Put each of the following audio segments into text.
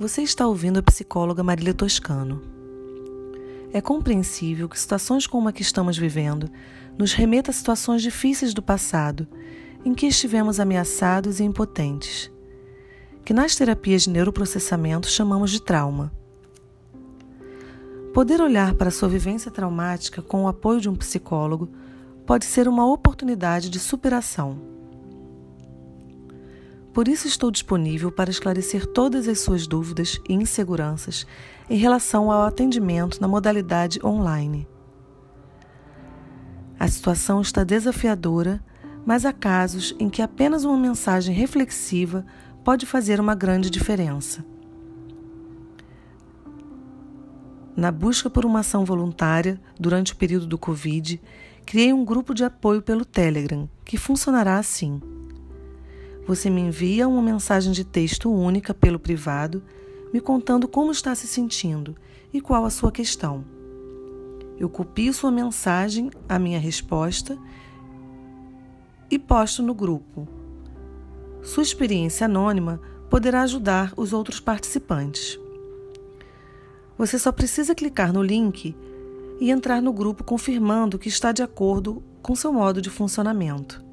Você está ouvindo a psicóloga Marília Toscano. É compreensível que situações como a que estamos vivendo nos remeta a situações difíceis do passado, em que estivemos ameaçados e impotentes, que nas terapias de neuroprocessamento chamamos de trauma. Poder olhar para sua vivência traumática com o apoio de um psicólogo pode ser uma oportunidade de superação por isso estou disponível para esclarecer todas as suas dúvidas e inseguranças em relação ao atendimento na modalidade online. A situação está desafiadora, mas há casos em que apenas uma mensagem reflexiva pode fazer uma grande diferença. Na busca por uma ação voluntária durante o período do Covid, criei um grupo de apoio pelo Telegram, que funcionará assim. Você me envia uma mensagem de texto única pelo privado, me contando como está se sentindo e qual a sua questão. Eu copio sua mensagem, a minha resposta e posto no grupo. Sua experiência anônima poderá ajudar os outros participantes. Você só precisa clicar no link e entrar no grupo confirmando que está de acordo com seu modo de funcionamento.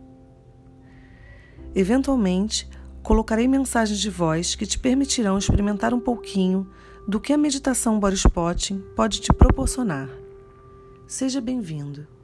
Eventualmente, colocarei mensagens de voz que te permitirão experimentar um pouquinho do que a meditação body spotting pode te proporcionar. Seja bem-vindo.